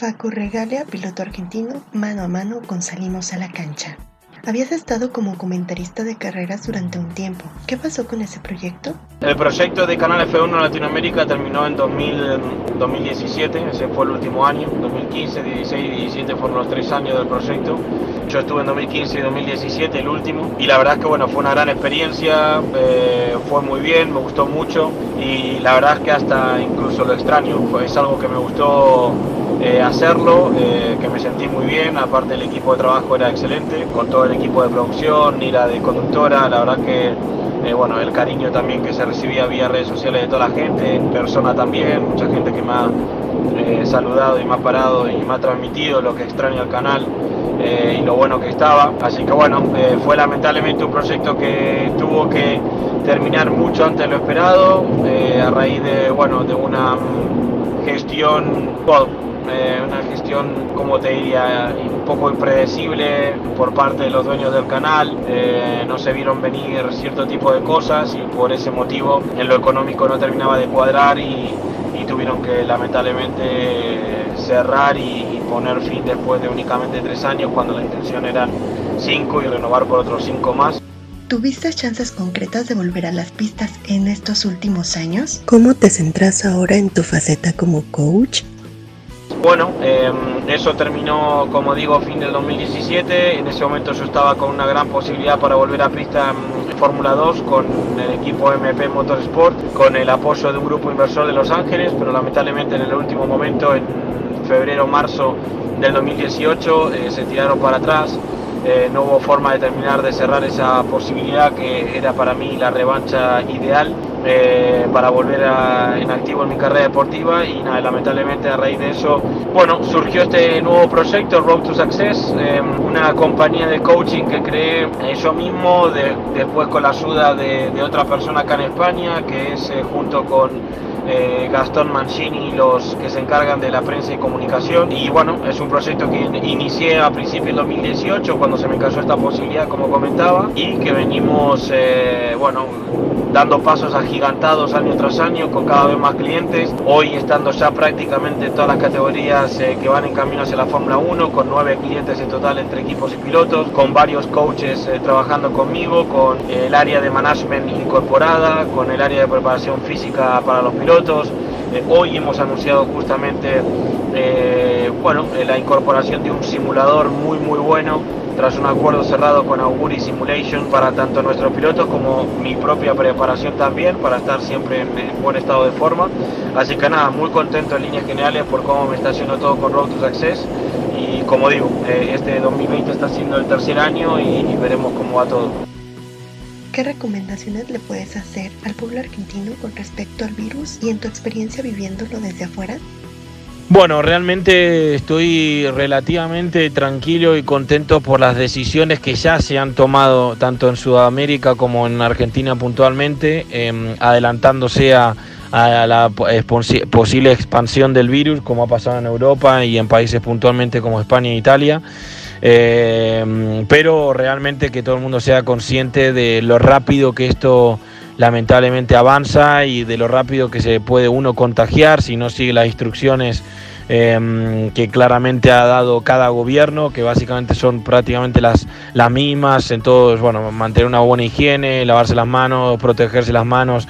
Facu Regalia, piloto argentino, mano a mano con Salimos a la cancha. Habías estado como comentarista de carreras durante un tiempo. ¿Qué pasó con ese proyecto? El proyecto de Canal F1 Latinoamérica terminó en 2017, ese fue el último año. 2015, 16 y 17 fueron los tres años del proyecto. Yo estuve en 2015 y 2017, el último. Y la verdad es que bueno, fue una gran experiencia, eh, fue muy bien, me gustó mucho. Y la verdad es que hasta incluso lo extraño, es algo que me gustó eh, hacerlo, eh, que me sentí muy bien, aparte el equipo de trabajo era excelente, con todo el equipo de producción, Nira de conductora, la verdad que eh, bueno, el cariño también que se recibía vía redes sociales de toda la gente, en persona también, mucha gente que me ha saludado y me ha parado y me ha transmitido lo que extraño al canal y lo bueno que estaba. Así que bueno, fue lamentablemente un proyecto que tuvo que terminar mucho antes de lo esperado, a raíz de, bueno, de una gestión eh, una gestión, como te diría, un poco impredecible por parte de los dueños del canal. Eh, no se vieron venir cierto tipo de cosas y por ese motivo en lo económico no terminaba de cuadrar y, tuvieron que lamentablemente cerrar y, poner fin después de únicamente tres años cuando la intención eran cinco y renovar por otros cinco más. ¿Tuviste chances concretas de volver a las pistas en estos últimos años? ¿Cómo te centras ahora en tu faceta como coach bueno, em, eso terminó, como digo, fin del 2017. En ese momento yo estaba con una gran posibilidad para volver a pista en Fórmula 2 con el equipo MP Motorsport, con el apoyo de un grupo inversor de Los Ángeles, pero lamentablemente en el último momento, en febrero marzo del 2018, eh, se tiraron para atrás. Eh, no hubo forma de terminar de cerrar esa posibilidad que era para mí la revancha ideal eh, para volver en activo en mi carrera deportiva y nada, lamentablemente a raíz de eso, bueno, surgió este nuevo proyecto, Road to Success, em, una compañía de coaching que creé eh, yo mismo, después con la ayuda de, de, otra persona acá en España, que es junto con eh, Gastón Mancini, los que se encargan de la prensa y comunicación. Y bueno, es un proyecto que inicié a principios del 2018, cuando se me cayó esta posibilidad, como comentaba, y que venimos, eh, bueno, dando pasos agigantados año tras año con cada vez más clientes. Hoy estando ya prácticamente en todas las categorías eh, que van en camino hacia la Fórmula 1, con nueve clientes en total entre equipos y pilotos, con varios coaches trabajando conmigo, con el área de management incorporada, con el área de preparación física para los pilotos eh, hoy hemos anunciado justamente eh, bueno, eh, la incorporación de un simulador muy muy bueno tras un acuerdo cerrado con Auguri Simulation para tanto nuestros pilotos como mi propia preparación también para estar siempre en, buen estado de forma. Así que nada, muy contento en líneas generales por cómo me está haciendo todo con Road to Success y como digo, este 2020 está siendo el tercer año y veremos cómo va todo. ¿Qué recomendaciones le puedes hacer al pueblo argentino con respecto al virus y en tu experiencia viviéndolo desde afuera? Bueno, realmente estoy relativamente tranquilo y contento por las decisiones que ya se han tomado tanto en Sudamérica como en Argentina puntualmente, em, adelantándose a, a la posible expansión del virus como ha pasado en Europa y en países puntualmente como España e Italia. Eh, pero realmente que todo el mundo sea consciente de lo rápido que esto lamentablemente avanza y de lo rápido que se puede uno contagiar si no sigue las instrucciones em, que claramente ha dado cada gobierno, que básicamente son prácticamente las, las mismas en todos, bueno, mantener una buena higiene, lavarse las manos, protegerse las manos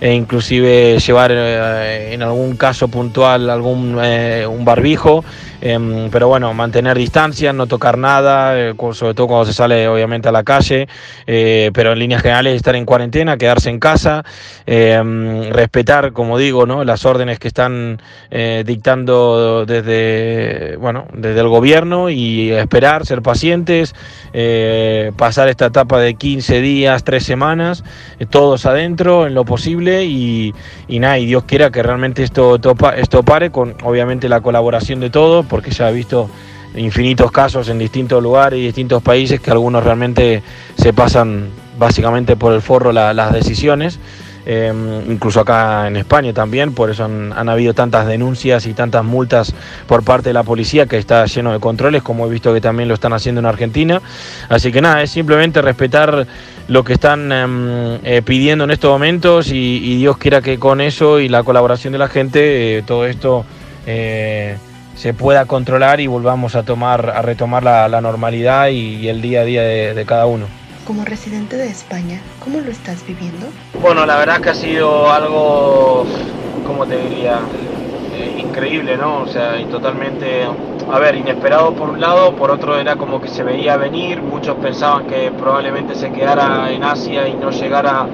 e inclusive llevar eh, en algún caso puntual algún eh, un barbijo Em, pero bueno, mantener distancia, no tocar nada, eh, sobre todo cuando se sale obviamente a la calle, eh, pero en líneas generales estar en cuarentena, quedarse en casa, em, respetar, como digo, ¿no? las órdenes que están eh, dictando desde, bueno, desde el gobierno y esperar, ser pacientes, pasar esta etapa de 15 días, 3 semanas, todos adentro en lo posible y, nada, y Dios quiera que realmente esto, esto pare con obviamente la colaboración de todos porque ya he visto infinitos casos en distintos lugares y distintos países que algunos realmente se pasan básicamente por el forro las decisiones. Em, incluso acá en España también, por eso han, habido tantas denuncias y tantas multas por parte de la policía que está lleno de controles, como he visto que también lo están haciendo en Argentina. Así que nada, es simplemente respetar lo que están em, eh, pidiendo en estos momentos y, Dios quiera que con eso y la colaboración de la gente eh, todo esto... Se pueda controlar y volvamos a tomar a retomar la, normalidad y, el día a día de, cada uno. Como residente de España, ¿cómo lo estás viviendo? Bueno, la verdad que ha sido algo, ¿cómo te diría? Eh, increíble, ¿no? O sea, y totalmente, a ver, inesperado por un lado, por otro era como que se veía venir, muchos pensaban que probablemente se quedara en Asia y no llegara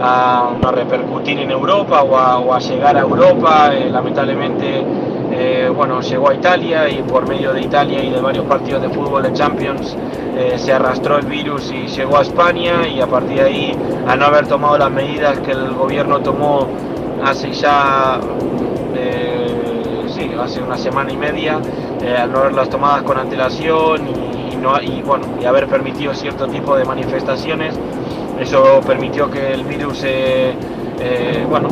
a, repercutir en Europa o a, llegar a Europa, eh, lamentablemente eh, bueno, llegó a Italia y por medio de Italia y de varios partidos de fútbol de Champions eh, se arrastró el virus y llegó a España y a partir de ahí, al no haber tomado las medidas que el gobierno tomó hace ya, eh, sí, hace una semana y media, al no haberlas tomadas con antelación y, y, bueno, y haber permitido cierto tipo de manifestaciones, eso permitió que el virus, bueno,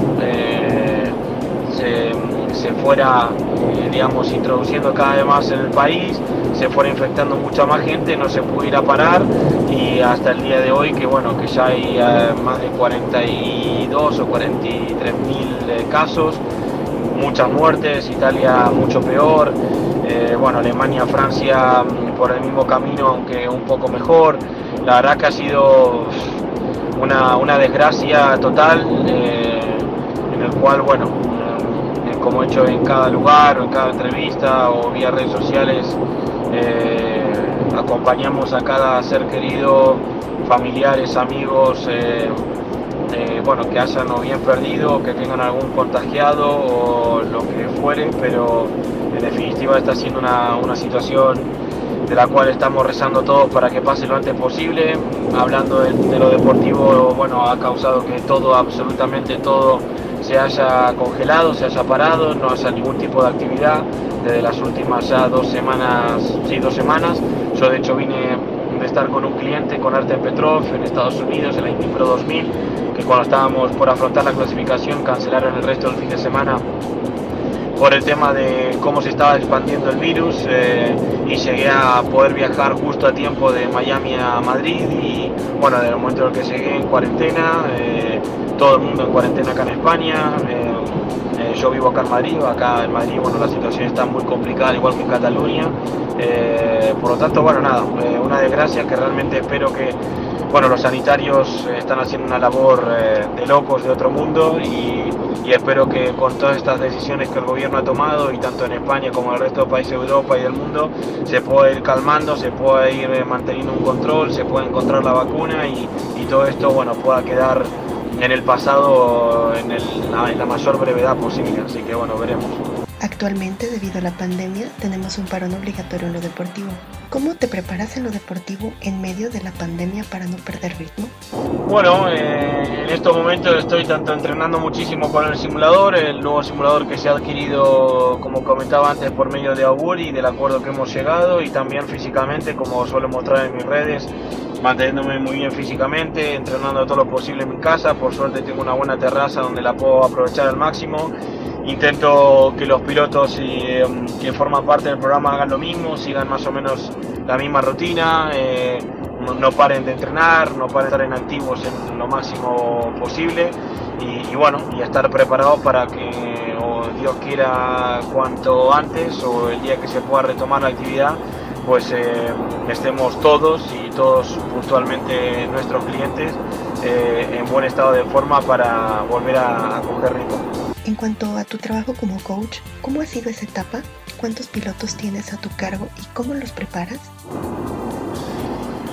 se se fuera, eh, digamos, introduciendo cada vez más en el país, se fuera infectando mucha más gente, no se pudiera parar y hasta el día de hoy que bueno, que ya hay eh, más de 42 o 43 mil eh, casos, muchas muertes, Italia mucho peor, bueno, Alemania, Francia mm, por el mismo camino, aunque un poco mejor. La verdad que ha sido una, una desgracia total, en el cual, bueno, como he hecho en cada lugar o en cada entrevista o vía redes sociales, eh, acompañamos a cada ser querido, familiares, amigos, eh, eh, bueno, que hayan o bien perdido, que tengan algún contagiado o lo que fuere, pero en definitiva está siendo una, una situación de la cual estamos rezando todos para que pase lo antes posible. Hablando de, de, lo deportivo, bueno, ha causado que todo, absolutamente todo, se haya congelado, se haya parado, no haya ningún tipo de actividad desde las últimas dos semanas, sí, dos semanas. Yo de hecho vine de estar con un cliente, con Artem Petrov, en Estados Unidos, en la Indy Pro 2000, que cuando estábamos por afrontar la clasificación cancelaron el resto del fin de semana por el tema de cómo se estaba expandiendo el virus eh, y llegué a poder viajar justo a tiempo de Miami a Madrid y bueno, desde el momento en el que llegué en cuarentena, eh, todo el mundo en cuarentena acá en España, eh, yo vivo acá en Madrid, acá en Madrid bueno, la situación está muy complicada igual que en Cataluña, por lo tanto bueno nada, una desgracia que realmente espero que bueno, los sanitarios están haciendo una labor de locos de otro mundo y y espero que con todas estas decisiones que el gobierno ha tomado y tanto en España como en el resto de países de Europa y del mundo se pueda ir calmando, se pueda ir eh, manteniendo un control, se pueda encontrar la vacuna y, todo esto bueno pueda quedar en el pasado en, en la mayor brevedad posible. Así que bueno, veremos. Actualmente, debido a la pandemia, tenemos un parón obligatorio en lo deportivo. ¿Cómo te preparas en lo deportivo en medio de la pandemia para no perder ritmo? Bueno, eh, en estos momentos estoy tanto entrenando muchísimo con el simulador, el nuevo simulador que se ha adquirido, como comentaba antes, por medio de Auguri, del acuerdo que hemos llegado, y también físicamente, como suelo mostrar en mis redes, manteniéndome muy bien físicamente, entrenando todo lo posible en mi casa. Por suerte tengo una buena terraza donde la puedo aprovechar al máximo intento que los pilotos em, que forman parte del programa hagan lo mismo, sigan más o menos la misma rutina, eh, no, paren de entrenar, no paren de estar en activos en lo máximo posible y, bueno, y estar preparados para que, o Dios quiera, cuanto antes o el día que se pueda retomar la actividad, pues eh, estemos todos y todos puntualmente nuestros clientes eh, en buen estado de forma para volver a, a coger ritmo. En cuanto a tu trabajo como coach, ¿cómo ha sido esa etapa? ¿Cuántos pilotos tienes a tu cargo y cómo los preparas?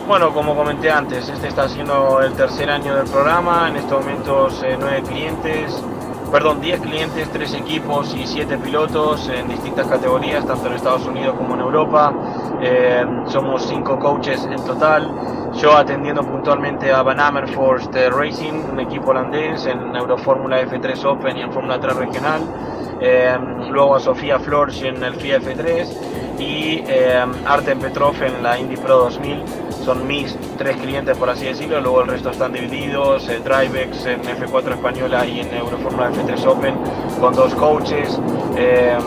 Bueno, como comenté antes, este está siendo el tercer año del programa, en estos momentos eh, nueve clientes, perdón, 10 clientes, 3 equipos y 7 pilotos en distintas categorías, tanto en Estados Unidos como en Europa. Eh, somos 5 coaches en total. Yo atendiendo puntualmente a Van Amerforst Racing, un equipo holandés en Eurofórmula F3 Open y en Fórmula 3 Regional. Eh, luego a Sofía Flores en el FIA F3 y eh, Artem Petrov en la Indy Pro 2000 son mis tres clientes por así decirlo, luego el resto están divididos, en Drivex, en F4 Española y en Euroformula F3 Open con dos coaches, eh,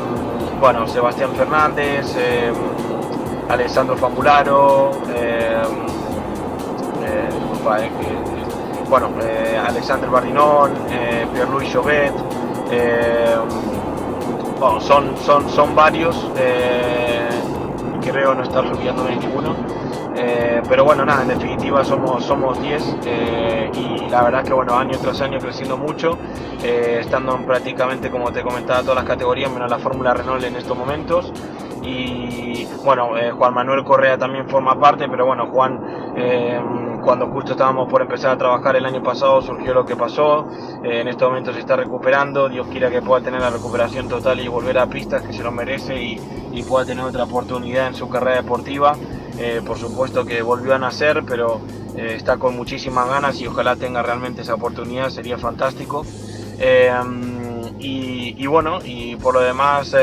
bueno, Sebastián Fernández, eh, Alessandro Fambularo, eh, bueno, Alexander Bardinón, Pierre-Louis Chauvet, bueno, son, son, son varios, eh, creo no estar olvidándome ninguno. Eh, pero bueno, nada, en definitiva somos somos 10 eh, y la verdad que bueno, año tras año creciendo mucho, estando en prácticamente, como te comentaba, todas las categorías, menos la Fórmula Renault en estos momentos. Y bueno, Juan Manuel Correa también forma parte, pero bueno, Juan cuando justo estábamos por empezar a trabajar el año pasado surgió lo que pasó, eh, en este momento se está recuperando, Dios quiera que pueda tener la recuperación total y volver a pistas que se lo merece y, pueda tener otra oportunidad en su carrera deportiva. Eh, por supuesto que volvió a nacer, pero eh, está con muchísimas ganas y ojalá tenga realmente esa oportunidad, sería fantástico. Y, bueno, y por lo demás,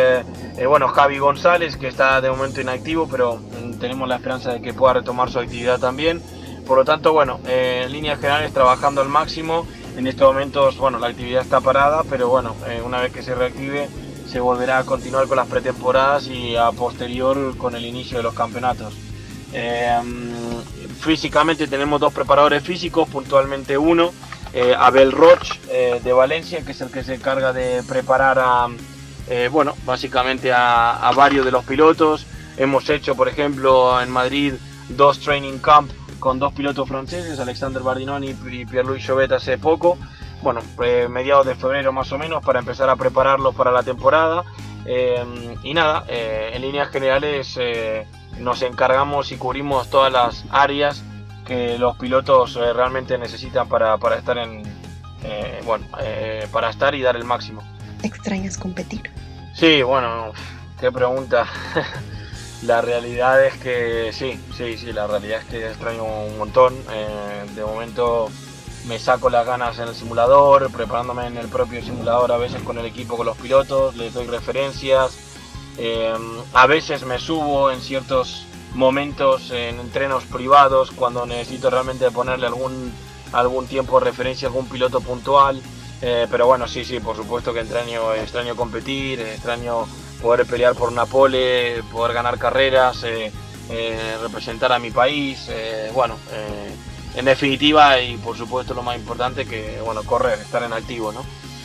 bueno, Javi González, que está de momento inactivo, pero mm, tenemos la esperanza de que pueda retomar su actividad también. Por lo tanto, bueno, eh, en líneas generales trabajando al máximo. En estos momentos, bueno, la actividad está parada, pero bueno, eh, una vez que se reactive, se volverá a continuar con las pretemporadas y a posterior con el inicio de los campeonatos. Eh, físicamente tenemos dos preparadores físicos, puntualmente uno, Abel Roch de Valencia, que es el que se encarga de preparar a, bueno, básicamente a, a varios de los pilotos. Hemos hecho, por ejemplo, en Madrid dos training camp con dos pilotos franceses, Alexander Bardinoni y Pierre-Louis Chauvet hace poco, bueno, eh, mediados de febrero más o menos, para empezar a prepararlos para la temporada. Eh, y nada, eh, en líneas generales nos encargamos y cubrimos todas las áreas que los pilotos realmente necesitan para, para estar en, bueno, para estar y dar el máximo. ¿Extrañas competir? Sí, bueno, qué pregunta. La realidad es que sí, sí, sí, la realidad es que extraño un montón. Eh, de momento me saco las ganas en el simulador, preparándome en el propio simulador, a veces con el equipo, con los pilotos, les doy referencias. Eh, a veces me subo en ciertos momentos en entrenos privados cuando necesito realmente ponerle algún, algún tiempo de referencia a algún piloto puntual. Eh, pero bueno, sí, sí, por supuesto que extraño, extraño competir, extraño poder pelear por una pole, poder ganar carreras, eh, eh, representar a mi país, eh, bueno, en definitiva y por supuesto lo más importante que, bueno, correr, estar en activo, ¿no?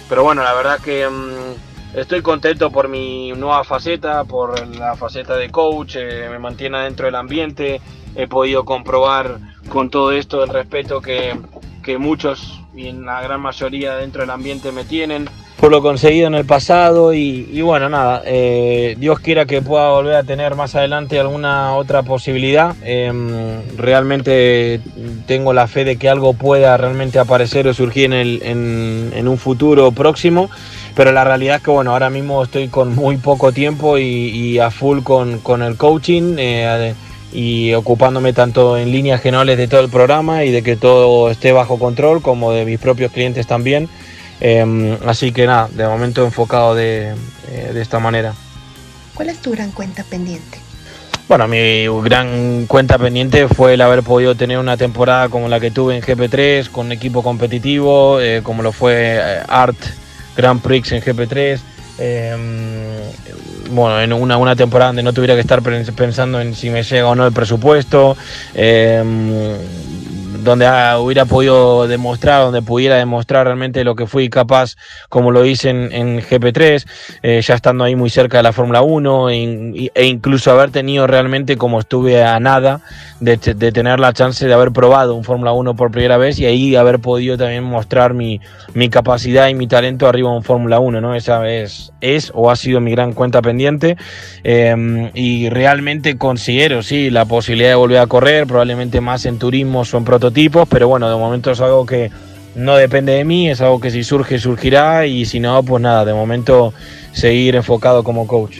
Pero bueno, la verdad que mm, estoy contento por mi nueva faceta, por la faceta de coach, me mantiene dentro del ambiente, he podido comprobar con todo esto el respeto que, que muchos y en la gran mayoría dentro del ambiente me tienen. Por lo conseguido en el pasado y, bueno, nada, eh, Dios quiera que pueda volver a tener más adelante alguna otra posibilidad. Em, realmente tengo la fe de que algo pueda realmente aparecer o surgir en, el, en, un futuro próximo, pero la realidad es que bueno, ahora mismo estoy con muy poco tiempo y, a full con, con el coaching. Eh, y ocupándome tanto en líneas generales de todo el programa y de que todo esté bajo control como de mis propios clientes también. Em, así que nada, de momento enfocado de, eh, de, esta manera. ¿Cuál es tu gran cuenta pendiente? Bueno, mi gran cuenta pendiente fue el haber podido tener una temporada como la que tuve en GP3, con un equipo competitivo, eh, como lo fue Art Grand Prix en GP3. Em, bueno, en una, una temporada donde no tuviera que estar pensando en si me llega o no el presupuesto em, donde hubiera podido demostrar, donde pudiera demostrar realmente lo que fui capaz, como lo hice en, GP3, eh, ya estando ahí muy cerca de la Fórmula 1 e, e, incluso haber tenido realmente, como estuve a nada, de, tener la chance de haber probado un Fórmula 1 por primera vez y ahí haber podido también mostrar mi, capacidad y mi talento arriba de un Fórmula 1, ¿no? Esa es, es o ha sido mi gran cuenta pendiente em, y realmente considero, sí, la posibilidad de volver a correr, probablemente más en turismo o en prototipos tipos, pero bueno, de momento es algo que no depende de mí, es algo que si surge, surgirá y si no, pues nada, de momento seguir enfocado como coach.